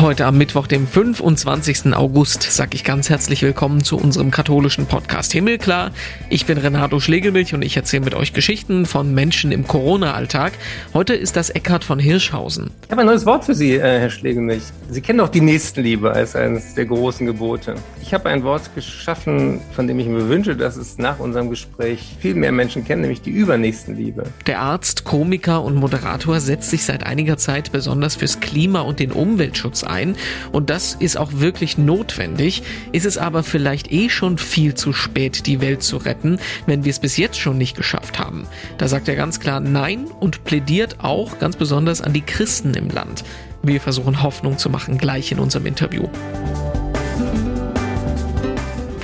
Heute am Mittwoch, dem 25. August, sage ich ganz herzlich willkommen zu unserem katholischen Podcast Himmelklar. Ich bin Renato Schlegelmilch und ich erzähle mit euch Geschichten von Menschen im Corona-Alltag. Heute ist das Eckhard von Hirschhausen. Ich habe ein neues Wort für Sie, äh, Herr Schlegelmilch. Sie kennen doch die Nächstenliebe als eines der großen Gebote. Ich habe ein Wort geschaffen, von dem ich mir wünsche, dass es nach unserem Gespräch viel mehr Menschen kennen, nämlich die Übernächstenliebe. Der Arzt, Komiker und Moderator setzt sich seit einiger Zeit besonders fürs Klima und den Umweltschutz ein. Und das ist auch wirklich notwendig. Ist es aber vielleicht eh schon viel zu spät, die Welt zu retten, wenn wir es bis jetzt schon nicht geschafft haben. Da sagt er ganz klar Nein und plädiert auch ganz besonders an die Christen im Land. Wir versuchen Hoffnung zu machen gleich in unserem Interview.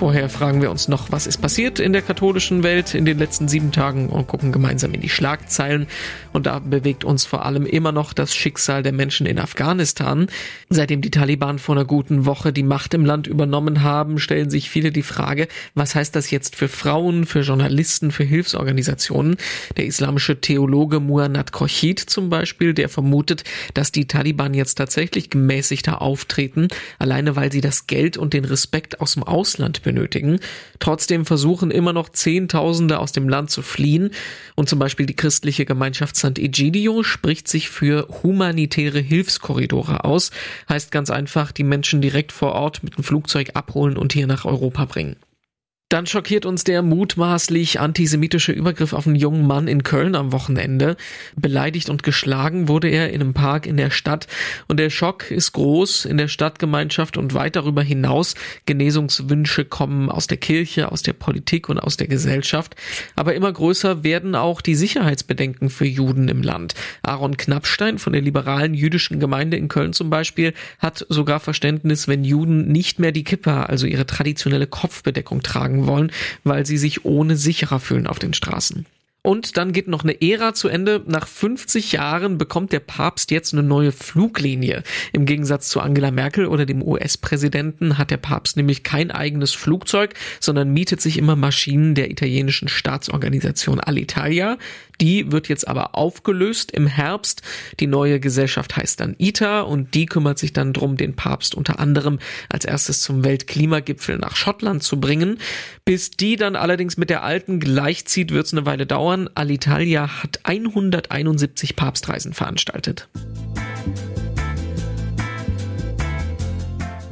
Vorher fragen wir uns noch, was ist passiert in der katholischen Welt in den letzten sieben Tagen und gucken gemeinsam in die Schlagzeilen. Und da bewegt uns vor allem immer noch das Schicksal der Menschen in Afghanistan. Seitdem die Taliban vor einer guten Woche die Macht im Land übernommen haben, stellen sich viele die Frage, was heißt das jetzt für Frauen, für Journalisten, für Hilfsorganisationen? Der islamische Theologe Muannad Khochid zum Beispiel, der vermutet, dass die Taliban jetzt tatsächlich gemäßigter auftreten, alleine weil sie das Geld und den Respekt aus dem Ausland benötigen benötigen. Trotzdem versuchen immer noch Zehntausende aus dem Land zu fliehen und zum Beispiel die christliche Gemeinschaft St. Egidio spricht sich für humanitäre Hilfskorridore aus. Heißt ganz einfach, die Menschen direkt vor Ort mit dem Flugzeug abholen und hier nach Europa bringen. Dann schockiert uns der mutmaßlich antisemitische Übergriff auf einen jungen Mann in Köln am Wochenende. Beleidigt und geschlagen wurde er in einem Park in der Stadt und der Schock ist groß in der Stadtgemeinschaft und weit darüber hinaus. Genesungswünsche kommen aus der Kirche, aus der Politik und aus der Gesellschaft. Aber immer größer werden auch die Sicherheitsbedenken für Juden im Land. Aaron Knappstein von der liberalen jüdischen Gemeinde in Köln zum Beispiel hat sogar Verständnis, wenn Juden nicht mehr die Kippa, also ihre traditionelle Kopfbedeckung tragen tragen wollen, weil sie sich ohne sicherer fühlen auf den Straßen. Und dann geht noch eine Ära zu Ende. Nach 50 Jahren bekommt der Papst jetzt eine neue Fluglinie. Im Gegensatz zu Angela Merkel oder dem US-Präsidenten hat der Papst nämlich kein eigenes Flugzeug, sondern mietet sich immer Maschinen der italienischen Staatsorganisation Alitalia. Die wird jetzt aber aufgelöst im Herbst. Die neue Gesellschaft heißt dann ITA und die kümmert sich dann drum, den Papst unter anderem als erstes zum Weltklimagipfel nach Schottland zu bringen. Bis die dann allerdings mit der alten gleichzieht, wird es eine Weile dauern. Alitalia hat 171 Papstreisen veranstaltet.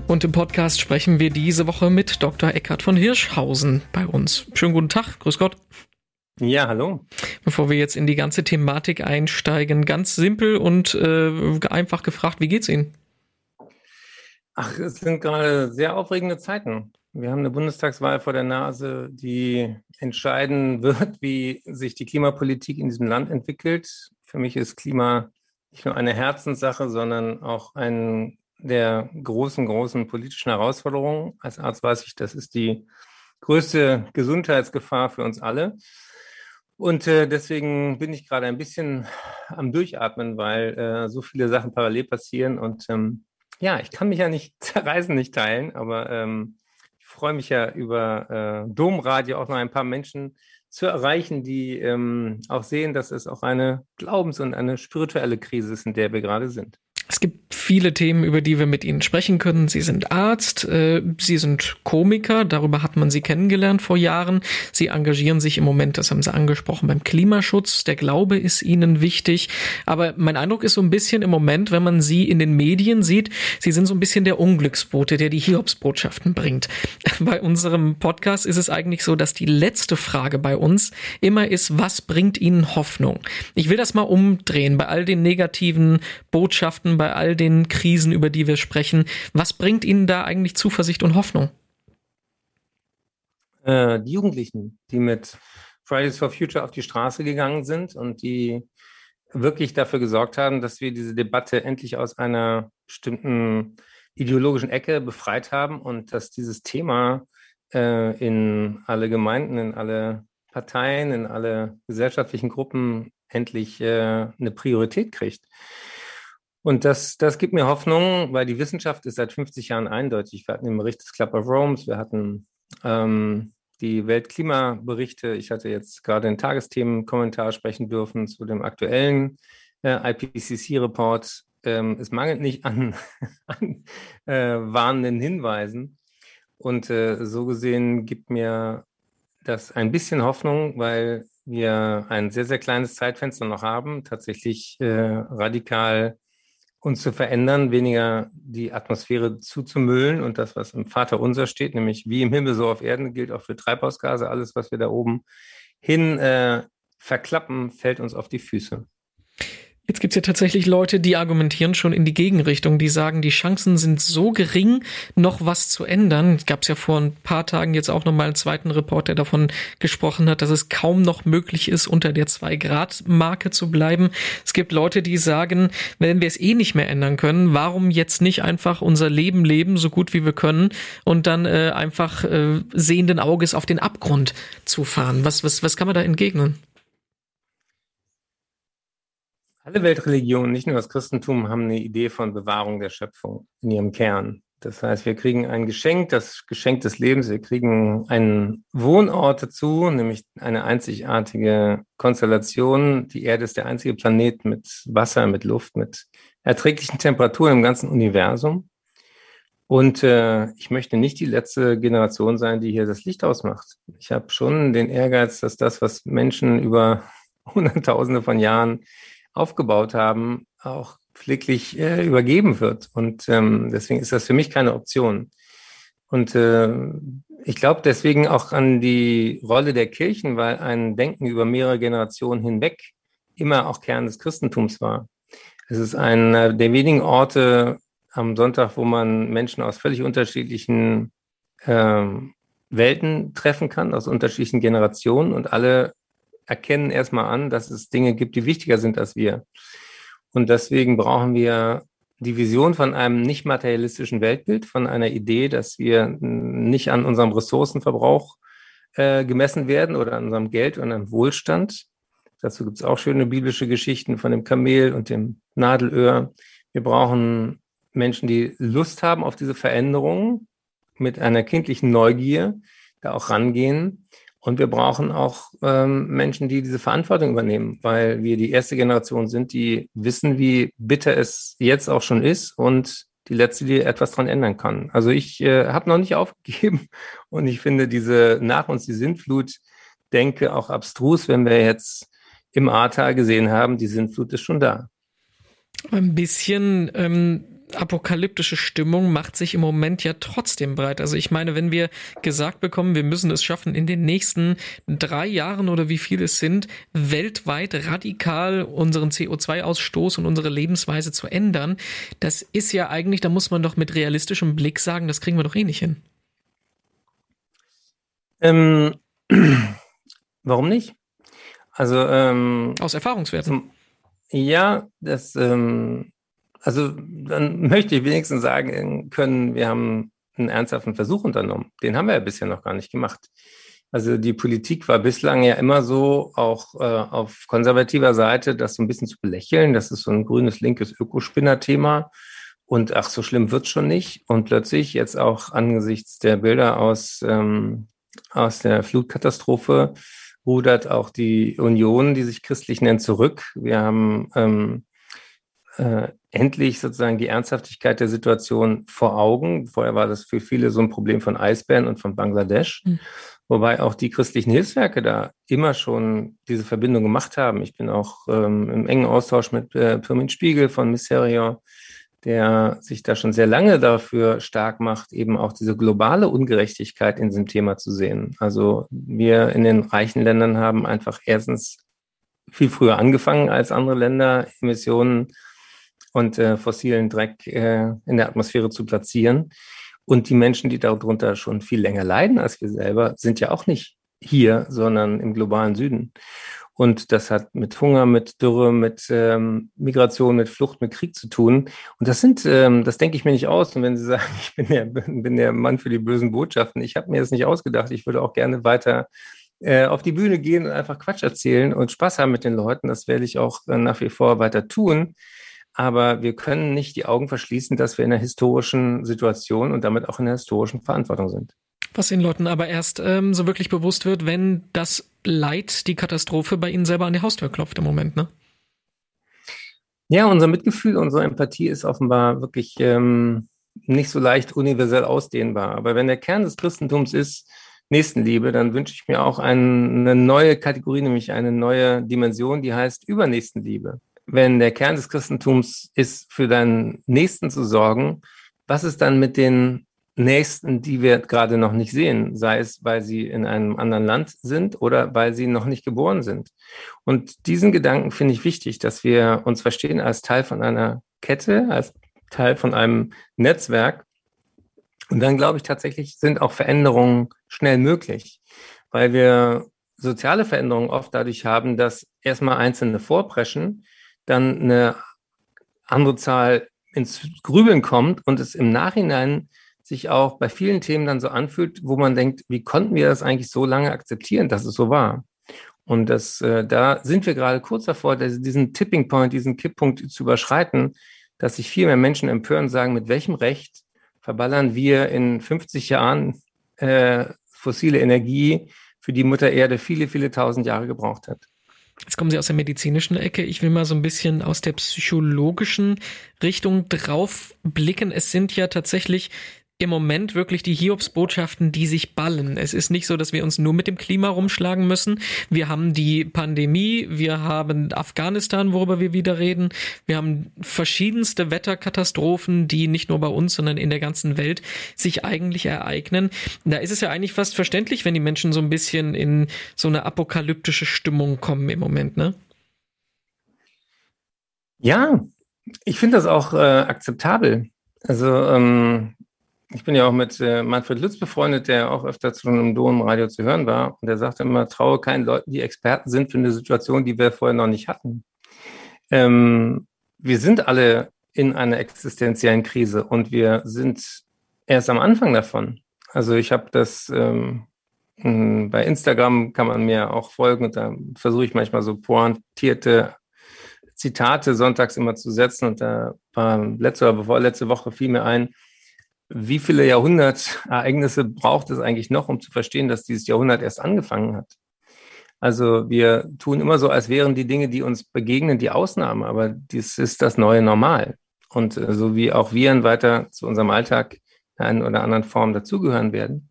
Und im Podcast sprechen wir diese Woche mit Dr. Eckhard von Hirschhausen bei uns. Schönen guten Tag, grüß Gott. Ja, hallo. Bevor wir jetzt in die ganze Thematik einsteigen, ganz simpel und äh, einfach gefragt, wie geht's Ihnen? Ach, es sind gerade sehr aufregende Zeiten. Wir haben eine Bundestagswahl vor der Nase, die entscheiden wird, wie sich die Klimapolitik in diesem Land entwickelt. Für mich ist Klima nicht nur eine Herzenssache, sondern auch eine der großen, großen politischen Herausforderungen. Als Arzt weiß ich, das ist die größte Gesundheitsgefahr für uns alle. Und äh, deswegen bin ich gerade ein bisschen am Durchatmen, weil äh, so viele Sachen parallel passieren. Und ähm, ja, ich kann mich ja nicht zerreißen, nicht teilen, aber ähm, ich freue mich ja über äh, Domradio auch noch ein paar Menschen zu erreichen, die ähm, auch sehen, dass es auch eine Glaubens- und eine spirituelle Krise ist, in der wir gerade sind. Es gibt viele Themen, über die wir mit Ihnen sprechen können. Sie sind Arzt, äh, Sie sind Komiker, darüber hat man Sie kennengelernt vor Jahren. Sie engagieren sich im Moment, das haben Sie angesprochen, beim Klimaschutz. Der Glaube ist Ihnen wichtig. Aber mein Eindruck ist so ein bisschen im Moment, wenn man Sie in den Medien sieht, Sie sind so ein bisschen der Unglücksbote, der die Hiobsbotschaften bringt. Bei unserem Podcast ist es eigentlich so, dass die letzte Frage bei uns immer ist, was bringt Ihnen Hoffnung? Ich will das mal umdrehen bei all den negativen Botschaften, bei all den Krisen, über die wir sprechen. Was bringt Ihnen da eigentlich Zuversicht und Hoffnung? Äh, die Jugendlichen, die mit Fridays for Future auf die Straße gegangen sind und die wirklich dafür gesorgt haben, dass wir diese Debatte endlich aus einer bestimmten ideologischen Ecke befreit haben und dass dieses Thema äh, in alle Gemeinden, in alle Parteien, in alle gesellschaftlichen Gruppen endlich äh, eine Priorität kriegt. Und das, das gibt mir Hoffnung, weil die Wissenschaft ist seit 50 Jahren eindeutig. Wir hatten den Bericht des Club of Rome, wir hatten ähm, die Weltklimaberichte. Ich hatte jetzt gerade einen Tagesthemenkommentar sprechen dürfen zu dem aktuellen äh, IPCC-Report. ähm, es mangelt nicht an, an äh, warnenden Hinweisen. Und äh, so gesehen gibt mir das ein bisschen Hoffnung, weil wir ein sehr, sehr kleines Zeitfenster noch haben, tatsächlich äh, radikal uns zu verändern, weniger die Atmosphäre zuzumüllen und das, was im Vater unser steht, nämlich wie im Himmel so auf Erden, gilt auch für Treibhausgase. Alles, was wir da oben hin äh, verklappen, fällt uns auf die Füße. Jetzt gibt's ja tatsächlich Leute, die argumentieren schon in die Gegenrichtung, die sagen, die Chancen sind so gering, noch was zu ändern. Gab's ja vor ein paar Tagen jetzt auch nochmal einen zweiten Report, der davon gesprochen hat, dass es kaum noch möglich ist, unter der Zwei-Grad-Marke zu bleiben. Es gibt Leute, die sagen, wenn wir es eh nicht mehr ändern können, warum jetzt nicht einfach unser Leben leben, so gut wie wir können, und dann äh, einfach äh, sehenden Auges auf den Abgrund zu fahren? Was, was, was kann man da entgegnen? Alle Weltreligionen, nicht nur das Christentum, haben eine Idee von Bewahrung der Schöpfung in ihrem Kern. Das heißt, wir kriegen ein Geschenk, das Geschenk des Lebens. Wir kriegen einen Wohnort dazu, nämlich eine einzigartige Konstellation. Die Erde ist der einzige Planet mit Wasser, mit Luft, mit erträglichen Temperaturen im ganzen Universum. Und äh, ich möchte nicht die letzte Generation sein, die hier das Licht ausmacht. Ich habe schon den Ehrgeiz, dass das, was Menschen über Hunderttausende von Jahren aufgebaut haben, auch pfleglich äh, übergeben wird. Und ähm, deswegen ist das für mich keine Option. Und äh, ich glaube deswegen auch an die Rolle der Kirchen, weil ein Denken über mehrere Generationen hinweg immer auch Kern des Christentums war. Es ist einer der wenigen Orte am Sonntag, wo man Menschen aus völlig unterschiedlichen äh, Welten treffen kann, aus unterschiedlichen Generationen und alle erkennen erstmal an, dass es Dinge gibt, die wichtiger sind als wir. Und deswegen brauchen wir die Vision von einem nicht materialistischen Weltbild, von einer Idee, dass wir nicht an unserem Ressourcenverbrauch äh, gemessen werden oder an unserem Geld und am Wohlstand. Dazu gibt es auch schöne biblische Geschichten von dem Kamel und dem Nadelöhr. Wir brauchen Menschen, die Lust haben auf diese Veränderungen, mit einer kindlichen Neugier da auch rangehen und wir brauchen auch ähm, Menschen, die diese Verantwortung übernehmen, weil wir die erste Generation sind, die wissen, wie bitter es jetzt auch schon ist und die letzte, die etwas dran ändern kann. Also ich äh, habe noch nicht aufgegeben und ich finde diese nach uns die Sintflut denke auch abstrus, wenn wir jetzt im Ahrtal gesehen haben, die Sintflut ist schon da. Ein bisschen ähm, apokalyptische Stimmung macht sich im Moment ja trotzdem breit. Also ich meine, wenn wir gesagt bekommen, wir müssen es schaffen, in den nächsten drei Jahren oder wie viele es sind, weltweit radikal unseren CO2-Ausstoß und unsere Lebensweise zu ändern, das ist ja eigentlich, da muss man doch mit realistischem Blick sagen, das kriegen wir doch eh nicht hin. Ähm, warum nicht? Also ähm, aus Erfahrungswerten. Ja, das ähm, also dann möchte ich wenigstens sagen können, wir haben einen ernsthaften Versuch unternommen. Den haben wir ja bisher noch gar nicht gemacht. Also die Politik war bislang ja immer so, auch äh, auf konservativer Seite, das so ein bisschen zu belächeln. Das ist so ein grünes, linkes Ökospinner-Thema. Und ach, so schlimm wird's schon nicht. Und plötzlich jetzt auch angesichts der Bilder aus, ähm, aus der Flutkatastrophe rudert auch die Union, die sich christlich nennt, zurück. Wir haben ähm, äh, endlich sozusagen die Ernsthaftigkeit der Situation vor Augen. Vorher war das für viele so ein Problem von Eisbären und von Bangladesch. Mhm. Wobei auch die christlichen Hilfswerke da immer schon diese Verbindung gemacht haben. Ich bin auch ähm, im engen Austausch mit äh, Pirmin Spiegel von Miserio, der sich da schon sehr lange dafür stark macht, eben auch diese globale Ungerechtigkeit in diesem Thema zu sehen. Also wir in den reichen Ländern haben einfach erstens viel früher angefangen als andere Länder, Emissionen und äh, fossilen Dreck äh, in der Atmosphäre zu platzieren. Und die Menschen, die darunter schon viel länger leiden als wir selber, sind ja auch nicht hier, sondern im globalen Süden. Und das hat mit Hunger, mit Dürre, mit ähm, Migration, mit Flucht, mit Krieg zu tun. Und das sind, ähm, das denke ich mir nicht aus. Und wenn Sie sagen, ich bin der, bin der Mann für die bösen Botschaften, ich habe mir das nicht ausgedacht. Ich würde auch gerne weiter äh, auf die Bühne gehen und einfach Quatsch erzählen und Spaß haben mit den Leuten. Das werde ich auch äh, nach wie vor weiter tun. Aber wir können nicht die Augen verschließen, dass wir in einer historischen Situation und damit auch in einer historischen Verantwortung sind. Was den Leuten aber erst ähm, so wirklich bewusst wird, wenn das Leid, die Katastrophe bei ihnen selber an die Haustür klopft im Moment, ne? Ja, unser Mitgefühl, unsere Empathie ist offenbar wirklich ähm, nicht so leicht universell ausdehnbar. Aber wenn der Kern des Christentums ist Nächstenliebe, dann wünsche ich mir auch ein, eine neue Kategorie, nämlich eine neue Dimension, die heißt Übernächstenliebe. Wenn der Kern des Christentums ist, für deinen Nächsten zu sorgen, was ist dann mit den Nächsten, die wir gerade noch nicht sehen, sei es, weil sie in einem anderen Land sind oder weil sie noch nicht geboren sind. Und diesen Gedanken finde ich wichtig, dass wir uns verstehen als Teil von einer Kette, als Teil von einem Netzwerk. Und dann glaube ich tatsächlich sind auch Veränderungen schnell möglich, weil wir soziale Veränderungen oft dadurch haben, dass erstmal Einzelne vorpreschen, dann eine andere Zahl ins Grübeln kommt und es im Nachhinein sich auch bei vielen Themen dann so anfühlt, wo man denkt, wie konnten wir das eigentlich so lange akzeptieren, dass es so war? Und das, äh, da sind wir gerade kurz davor, diesen Tipping Point, diesen Kipppunkt zu überschreiten, dass sich viel mehr Menschen empören und sagen, mit welchem Recht verballern wir in 50 Jahren äh, fossile Energie, für die Mutter Erde viele, viele tausend Jahre gebraucht hat. Jetzt kommen Sie aus der medizinischen Ecke. Ich will mal so ein bisschen aus der psychologischen Richtung drauf blicken. Es sind ja tatsächlich im Moment wirklich die Hiobsbotschaften, die sich ballen. Es ist nicht so, dass wir uns nur mit dem Klima rumschlagen müssen. Wir haben die Pandemie, wir haben Afghanistan, worüber wir wieder reden. Wir haben verschiedenste Wetterkatastrophen, die nicht nur bei uns, sondern in der ganzen Welt sich eigentlich ereignen. Da ist es ja eigentlich fast verständlich, wenn die Menschen so ein bisschen in so eine apokalyptische Stimmung kommen im Moment, ne? Ja, ich finde das auch äh, akzeptabel. Also ähm, ich bin ja auch mit äh, Manfred Lütz befreundet, der auch öfter zu einem Domradio zu hören war. Und der sagte immer, traue keinen Leuten, die Experten sind für eine Situation, die wir vorher noch nicht hatten. Ähm, wir sind alle in einer existenziellen Krise und wir sind erst am Anfang davon. Also ich habe das ähm, bei Instagram kann man mir auch folgen und da versuche ich manchmal so pointierte Zitate sonntags immer zu setzen und da war letzte oder vorletzte Woche fiel mir ein, wie viele Jahrhundertereignisse braucht es eigentlich noch, um zu verstehen, dass dieses Jahrhundert erst angefangen hat? Also wir tun immer so, als wären die Dinge, die uns begegnen, die Ausnahme, aber dies ist das neue Normal. Und äh, so wie auch Viren weiter zu unserem Alltag in einer oder anderen Form dazugehören werden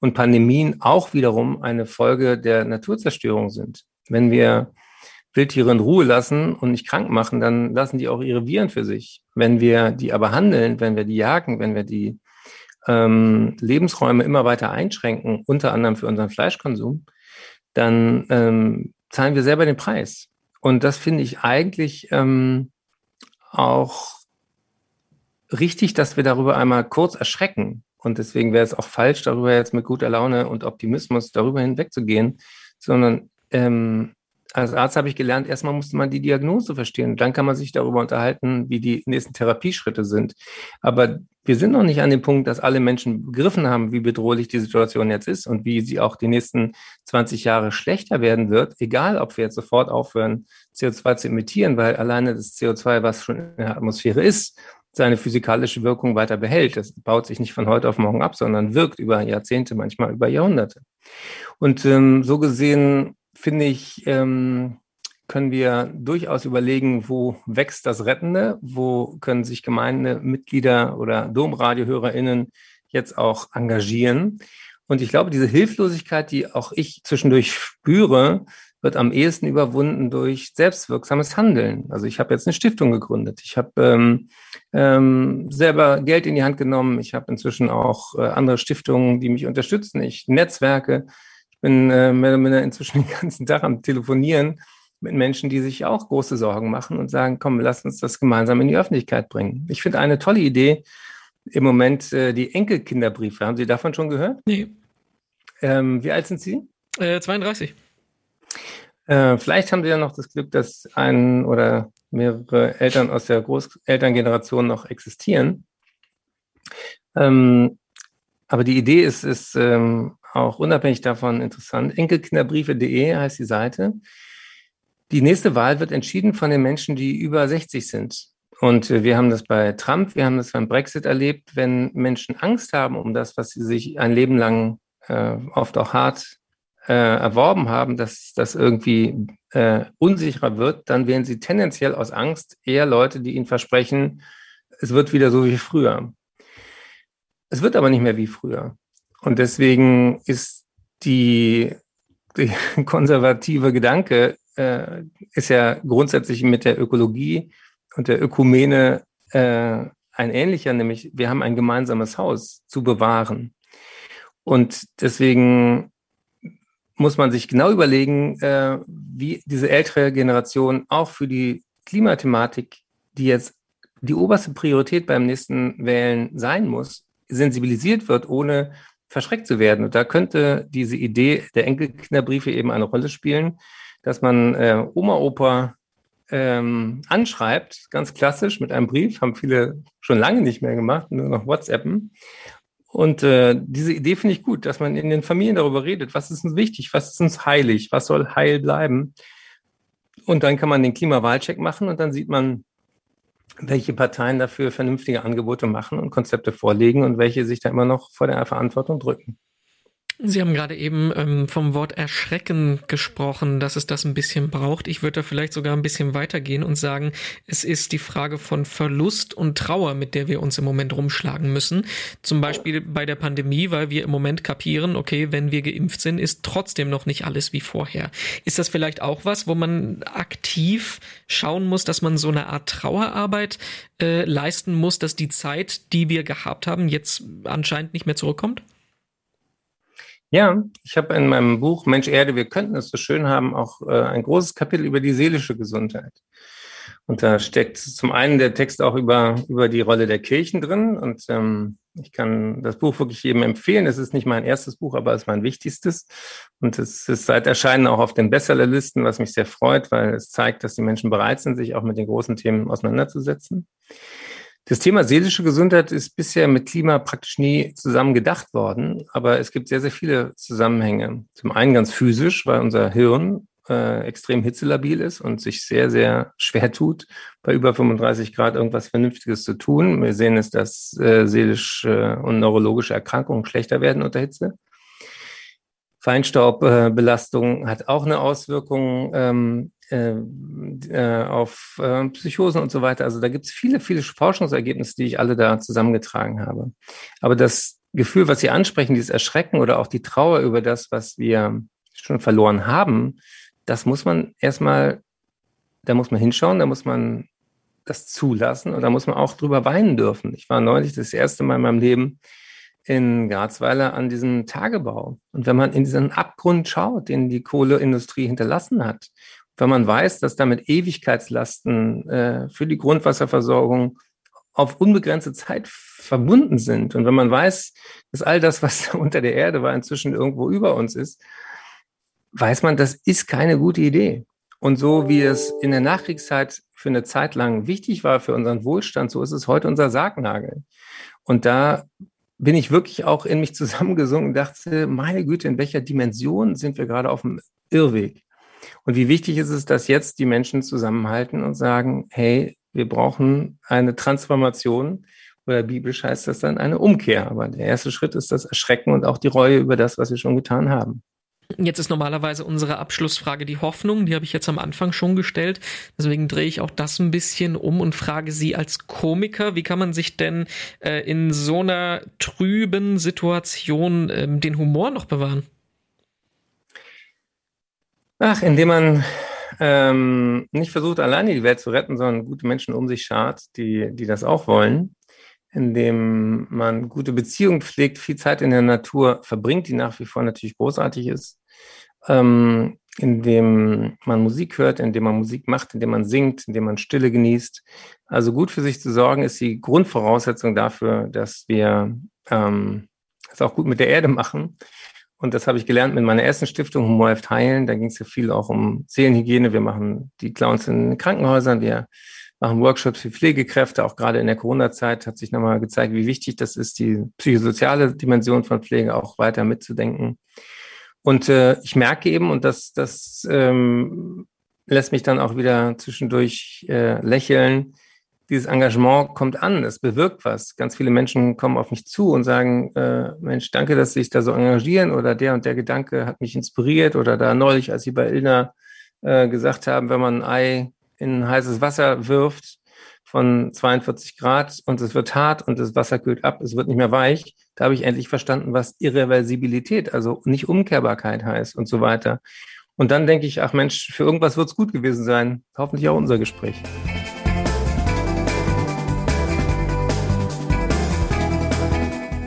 und Pandemien auch wiederum eine Folge der Naturzerstörung sind. Wenn wir Wildtiere in Ruhe lassen und nicht krank machen, dann lassen die auch ihre Viren für sich. Wenn wir die aber handeln, wenn wir die jagen, wenn wir die ähm, Lebensräume immer weiter einschränken, unter anderem für unseren Fleischkonsum, dann ähm, zahlen wir selber den Preis. Und das finde ich eigentlich ähm, auch richtig, dass wir darüber einmal kurz erschrecken. Und deswegen wäre es auch falsch, darüber jetzt mit guter Laune und Optimismus darüber hinwegzugehen, sondern ähm, als Arzt habe ich gelernt, erstmal musste man die Diagnose verstehen. Dann kann man sich darüber unterhalten, wie die nächsten Therapieschritte sind. Aber wir sind noch nicht an dem Punkt, dass alle Menschen begriffen haben, wie bedrohlich die Situation jetzt ist und wie sie auch die nächsten 20 Jahre schlechter werden wird, egal ob wir jetzt sofort aufhören, CO2 zu emittieren, weil alleine das CO2, was schon in der Atmosphäre ist, seine physikalische Wirkung weiter behält. Das baut sich nicht von heute auf morgen ab, sondern wirkt über Jahrzehnte, manchmal über Jahrhunderte. Und ähm, so gesehen finde ich, ähm, können wir durchaus überlegen, wo wächst das Rettende, wo können sich Gemeindemitglieder oder DomradiohörerInnen jetzt auch engagieren. Und ich glaube, diese Hilflosigkeit, die auch ich zwischendurch spüre, wird am ehesten überwunden durch selbstwirksames Handeln. Also ich habe jetzt eine Stiftung gegründet. Ich habe ähm, ähm, selber Geld in die Hand genommen. Ich habe inzwischen auch äh, andere Stiftungen, die mich unterstützen. Ich netzwerke bin äh, mehr oder minder inzwischen den ganzen Tag am Telefonieren mit Menschen, die sich auch große Sorgen machen und sagen, komm, lass uns das gemeinsam in die Öffentlichkeit bringen. Ich finde eine tolle Idee im Moment äh, die Enkelkinderbriefe. Haben Sie davon schon gehört? Nee. Ähm, wie alt sind Sie? Äh, 32. Äh, vielleicht haben Sie ja noch das Glück, dass ein oder mehrere Eltern aus der Großelterngeneration noch existieren. Ähm, aber die Idee ist, ist ähm, auch unabhängig davon interessant. Enkelkinderbriefe.de heißt die Seite. Die nächste Wahl wird entschieden von den Menschen, die über 60 sind. Und äh, wir haben das bei Trump, wir haben das beim Brexit erlebt, wenn Menschen Angst haben um das, was sie sich ein Leben lang äh, oft auch hart äh, erworben haben, dass das irgendwie äh, unsicherer wird, dann wählen sie tendenziell aus Angst eher Leute, die ihnen versprechen, es wird wieder so wie früher. Es wird aber nicht mehr wie früher. Und deswegen ist die, die konservative Gedanke, äh, ist ja grundsätzlich mit der Ökologie und der Ökumene äh, ein ähnlicher, nämlich wir haben ein gemeinsames Haus zu bewahren. Und deswegen muss man sich genau überlegen, äh, wie diese ältere Generation auch für die Klimathematik, die jetzt die oberste Priorität beim nächsten Wählen sein muss, sensibilisiert wird, ohne verschreckt zu werden. Und da könnte diese Idee der Enkelkinderbriefe eben eine Rolle spielen, dass man äh, Oma, Opa ähm, anschreibt, ganz klassisch mit einem Brief, haben viele schon lange nicht mehr gemacht, nur noch WhatsAppen. Und äh, diese Idee finde ich gut, dass man in den Familien darüber redet, was ist uns wichtig, was ist uns heilig, was soll heil bleiben. Und dann kann man den Klimawahlcheck machen und dann sieht man, welche Parteien dafür vernünftige Angebote machen und Konzepte vorlegen und welche sich da immer noch vor der Verantwortung drücken. Sie haben gerade eben ähm, vom Wort Erschrecken gesprochen, dass es das ein bisschen braucht. Ich würde da vielleicht sogar ein bisschen weitergehen und sagen, es ist die Frage von Verlust und Trauer, mit der wir uns im Moment rumschlagen müssen. Zum Beispiel bei der Pandemie, weil wir im Moment kapieren, okay, wenn wir geimpft sind, ist trotzdem noch nicht alles wie vorher. Ist das vielleicht auch was, wo man aktiv schauen muss, dass man so eine Art Trauerarbeit äh, leisten muss, dass die Zeit, die wir gehabt haben, jetzt anscheinend nicht mehr zurückkommt? Ja, ich habe in meinem Buch Mensch Erde, wir könnten es so schön haben, auch äh, ein großes Kapitel über die seelische Gesundheit. Und da steckt zum einen der Text auch über, über die Rolle der Kirchen drin. Und ähm, ich kann das Buch wirklich jedem empfehlen. Es ist nicht mein erstes Buch, aber es ist mein wichtigstes. Und es ist seit Erscheinen auch auf den Bestsellerlisten, was mich sehr freut, weil es zeigt, dass die Menschen bereit sind, sich auch mit den großen Themen auseinanderzusetzen. Das Thema seelische Gesundheit ist bisher mit Klima praktisch nie zusammen gedacht worden, aber es gibt sehr, sehr viele Zusammenhänge. Zum einen ganz physisch, weil unser Hirn äh, extrem hitzelabil ist und sich sehr, sehr schwer tut, bei über 35 Grad irgendwas Vernünftiges zu tun. Wir sehen es, dass äh, seelische und neurologische Erkrankungen schlechter werden unter Hitze. Feinstaubbelastung hat auch eine Auswirkung ähm, äh, äh, auf äh, Psychosen und so weiter. Also da gibt es viele, viele Forschungsergebnisse, die ich alle da zusammengetragen habe. Aber das Gefühl, was Sie ansprechen, dieses Erschrecken oder auch die Trauer über das, was wir schon verloren haben, das muss man erstmal, da muss man hinschauen, da muss man das zulassen und da muss man auch drüber weinen dürfen. Ich war neulich das erste Mal in meinem Leben in Garzweiler an diesem Tagebau. Und wenn man in diesen Abgrund schaut, den die Kohleindustrie hinterlassen hat wenn man weiß, dass damit Ewigkeitslasten äh, für die Grundwasserversorgung auf unbegrenzte Zeit verbunden sind und wenn man weiß, dass all das, was unter der Erde war, inzwischen irgendwo über uns ist, weiß man, das ist keine gute Idee. Und so wie es in der Nachkriegszeit für eine Zeit lang wichtig war für unseren Wohlstand, so ist es heute unser Sargnagel. Und da bin ich wirklich auch in mich zusammengesungen und dachte, meine Güte, in welcher Dimension sind wir gerade auf dem Irrweg? Und wie wichtig ist es, dass jetzt die Menschen zusammenhalten und sagen, hey, wir brauchen eine Transformation oder biblisch heißt das dann eine Umkehr. Aber der erste Schritt ist das Erschrecken und auch die Reue über das, was wir schon getan haben. Jetzt ist normalerweise unsere Abschlussfrage die Hoffnung, die habe ich jetzt am Anfang schon gestellt. Deswegen drehe ich auch das ein bisschen um und frage Sie als Komiker, wie kann man sich denn äh, in so einer trüben Situation äh, den Humor noch bewahren? Ach, indem man ähm, nicht versucht, alleine die Welt zu retten, sondern gute Menschen um sich schart, die, die das auch wollen. Indem man gute Beziehungen pflegt, viel Zeit in der Natur verbringt, die nach wie vor natürlich großartig ist. Ähm, indem man Musik hört, indem man Musik macht, indem man singt, indem man Stille genießt. Also gut für sich zu sorgen, ist die Grundvoraussetzung dafür, dass wir ähm, es auch gut mit der Erde machen und das habe ich gelernt mit meiner ersten Stiftung Humor hilft heilen. Da ging es ja viel auch um Seelenhygiene. Wir machen die Clowns in Krankenhäusern. Wir machen Workshops für Pflegekräfte. Auch gerade in der Corona-Zeit hat sich nochmal gezeigt, wie wichtig das ist, die psychosoziale Dimension von Pflege auch weiter mitzudenken. Und äh, ich merke eben, und das, das ähm, lässt mich dann auch wieder zwischendurch äh, lächeln, dieses Engagement kommt an, es bewirkt was. Ganz viele Menschen kommen auf mich zu und sagen, äh, Mensch, danke, dass Sie sich da so engagieren oder der und der Gedanke hat mich inspiriert oder da neulich, als Sie bei Ilna äh, gesagt haben, wenn man ein Ei in heißes Wasser wirft von 42 Grad und es wird hart und das Wasser kühlt ab, es wird nicht mehr weich, da habe ich endlich verstanden, was Irreversibilität, also nicht Umkehrbarkeit heißt und so weiter. Und dann denke ich, ach Mensch, für irgendwas wird es gut gewesen sein. Hoffentlich auch unser Gespräch.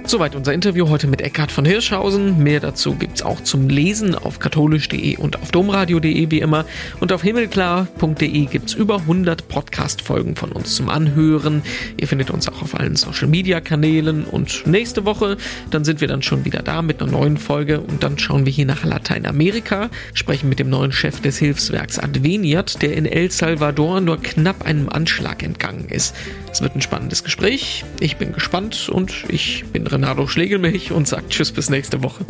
Soweit unser Interview heute mit Eckhard von Hirschhausen. Mehr dazu gibt's auch zum Lesen auf katholisch.de und auf domradio.de wie immer. Und auf himmelklar.de gibt's über 100 Podcast-Folgen von uns zum Anhören. Ihr findet uns auch auf allen Social-Media-Kanälen. Und nächste Woche, dann sind wir dann schon wieder da mit einer neuen Folge. Und dann schauen wir hier nach Lateinamerika, sprechen mit dem neuen Chef des Hilfswerks Adveniat, der in El Salvador nur knapp einem Anschlag entgangen ist. Es wird ein spannendes Gespräch. Ich bin gespannt und ich bin Renato Schlegelmilch und sagt Tschüss bis nächste Woche.